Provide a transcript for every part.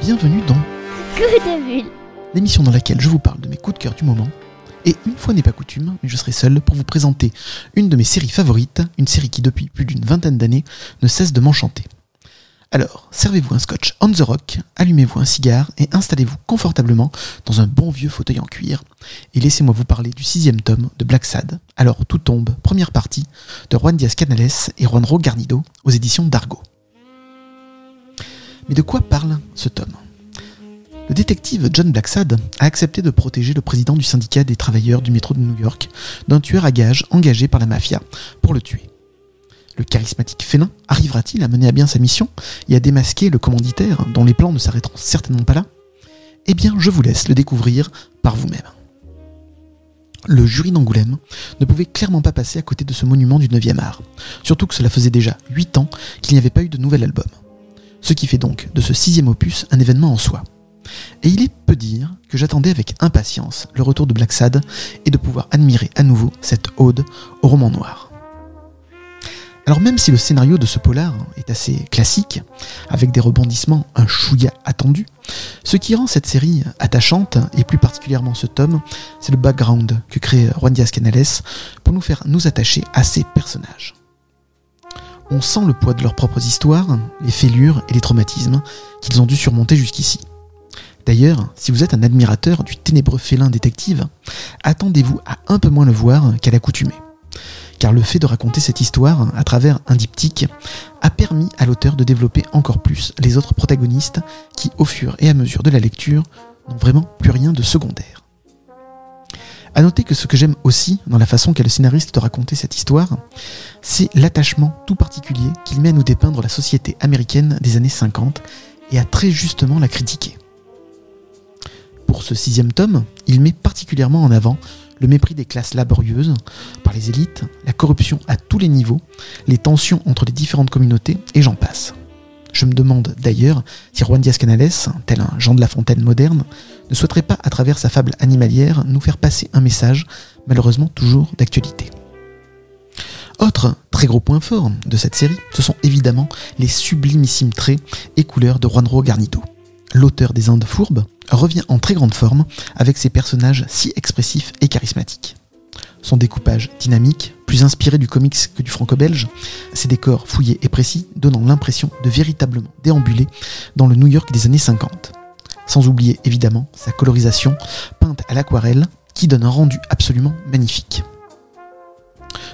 Bienvenue dans Coup de bulle. l'émission dans laquelle je vous parle de mes coups de cœur du moment. Et une fois n'est pas coutume, mais je serai seul pour vous présenter une de mes séries favorites, une série qui depuis plus d'une vingtaine d'années ne cesse de m'enchanter. Alors, servez-vous un scotch on the rock, allumez-vous un cigare et installez-vous confortablement dans un bon vieux fauteuil en cuir. Et laissez-moi vous parler du sixième tome de Black Sad. Alors tout tombe, première partie, de Juan Diaz Canales et Juanro Garnido aux éditions d'Argo. Mais de quoi parle ce tome? Le détective John Blacksad a accepté de protéger le président du syndicat des travailleurs du métro de New York d'un tueur à gages engagé par la mafia pour le tuer. Le charismatique félin arrivera-t-il à mener à bien sa mission et à démasquer le commanditaire dont les plans ne s'arrêteront certainement pas là? Eh bien, je vous laisse le découvrir par vous-même. Le jury d'Angoulême ne pouvait clairement pas passer à côté de ce monument du 9e art, surtout que cela faisait déjà 8 ans qu'il n'y avait pas eu de nouvel album. Ce qui fait donc de ce sixième opus un événement en soi. Et il est peu dire que j'attendais avec impatience le retour de Black Sad et de pouvoir admirer à nouveau cette ode au roman noir. Alors même si le scénario de ce polar est assez classique, avec des rebondissements un chouïa attendu, ce qui rend cette série attachante, et plus particulièrement ce tome, c'est le background que crée Juan Diaz Canales pour nous faire nous attacher à ces personnages. On sent le poids de leurs propres histoires, les fêlures et les traumatismes qu'ils ont dû surmonter jusqu'ici. D'ailleurs, si vous êtes un admirateur du ténébreux félin détective, attendez-vous à un peu moins le voir qu'à l'accoutumée. Car le fait de raconter cette histoire à travers un diptyque a permis à l'auteur de développer encore plus les autres protagonistes qui, au fur et à mesure de la lecture, n'ont vraiment plus rien de secondaire. À noter que ce que j'aime aussi dans la façon qu'a le scénariste de raconter cette histoire, c'est l'attachement tout particulier qu'il met à nous dépeindre la société américaine des années 50 et à très justement la critiquer. Pour ce sixième tome, il met particulièrement en avant le mépris des classes laborieuses par les élites, la corruption à tous les niveaux, les tensions entre les différentes communautés, et j'en passe. Je me demande d'ailleurs si Juan Diaz Canales, tel un Jean de La Fontaine moderne, ne souhaiterait pas, à travers sa fable animalière, nous faire passer un message, malheureusement toujours d'actualité. Autre très gros point fort de cette série, ce sont évidemment les sublimissimes traits et couleurs de Juanro Garnido. L'auteur des Indes fourbes revient en très grande forme avec ses personnages si expressifs et charismatiques. Son découpage dynamique, plus inspiré du comics que du franco-belge, ses décors fouillés et précis donnant l'impression de véritablement déambuler dans le New York des années 50. Sans oublier évidemment sa colorisation peinte à l'aquarelle qui donne un rendu absolument magnifique.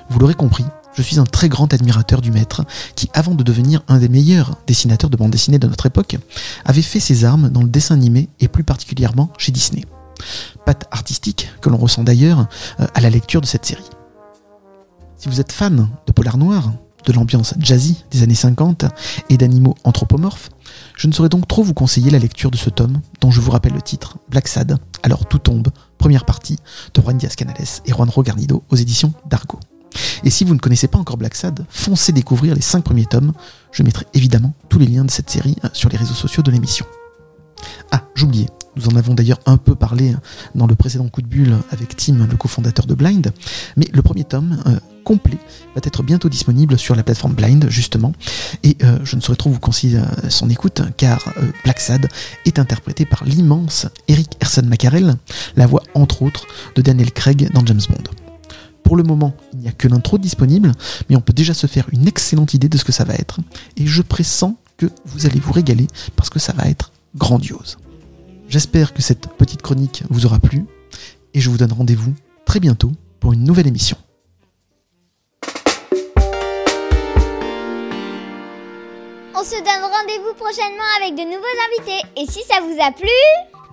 Vous l'aurez compris, je suis un très grand admirateur du maître qui, avant de devenir un des meilleurs dessinateurs de bande dessinée de notre époque, avait fait ses armes dans le dessin animé et plus particulièrement chez Disney. Patte artistique que l'on ressent d'ailleurs euh, à la lecture de cette série. Si vous êtes fan de polar noir, de l'ambiance jazzy des années 50 et d'animaux anthropomorphes, je ne saurais donc trop vous conseiller la lecture de ce tome, dont je vous rappelle le titre, Black Sad, alors tout tombe, première partie, de Juan Diaz Canales et Juanro Garnido aux éditions d'Argo. Et si vous ne connaissez pas encore Black Sad, foncez découvrir les 5 premiers tomes. Je mettrai évidemment tous les liens de cette série euh, sur les réseaux sociaux de l'émission. Ah, j'oubliais, nous en avons d'ailleurs un peu parlé dans le précédent coup de bulle avec Tim, le cofondateur de Blind, mais le premier tome euh, complet va être bientôt disponible sur la plateforme Blind, justement, et euh, je ne saurais trop vous conseiller son écoute, car euh, Black Sad est interprété par l'immense Eric Erson Macarel, la voix entre autres de Daniel Craig dans James Bond. Pour le moment, il n'y a que l'intro disponible, mais on peut déjà se faire une excellente idée de ce que ça va être, et je pressens que vous allez vous régaler parce que ça va être grandiose. J'espère que cette petite chronique vous aura plu, et je vous donne rendez-vous très bientôt pour une nouvelle émission. On se donne rendez-vous prochainement avec de nouveaux invités. Et si ça vous a plu,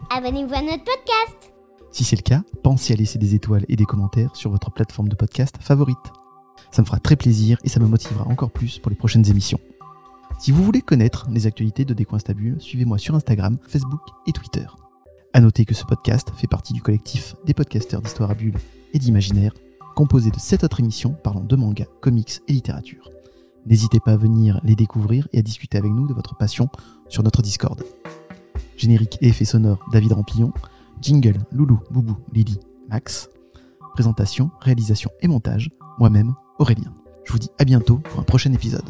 abonnez-vous à notre podcast. Si c'est le cas, pensez à laisser des étoiles et des commentaires sur votre plateforme de podcast favorite. Ça me fera très plaisir et ça me motivera encore plus pour les prochaines émissions. Si vous voulez connaître les actualités de Décoinstabule, suivez-moi sur Instagram, Facebook et Twitter. À noter que ce podcast fait partie du collectif des podcasteurs d'histoire à bulles et d'imaginaire, composé de 7 autres émissions parlant de manga, comics et littérature. N'hésitez pas à venir les découvrir et à discuter avec nous de votre passion sur notre Discord. Générique et effets sonores David Rampillon, jingle Loulou, Boubou, Lily, Max. Présentation, réalisation et montage, moi-même, Aurélien. Je vous dis à bientôt pour un prochain épisode.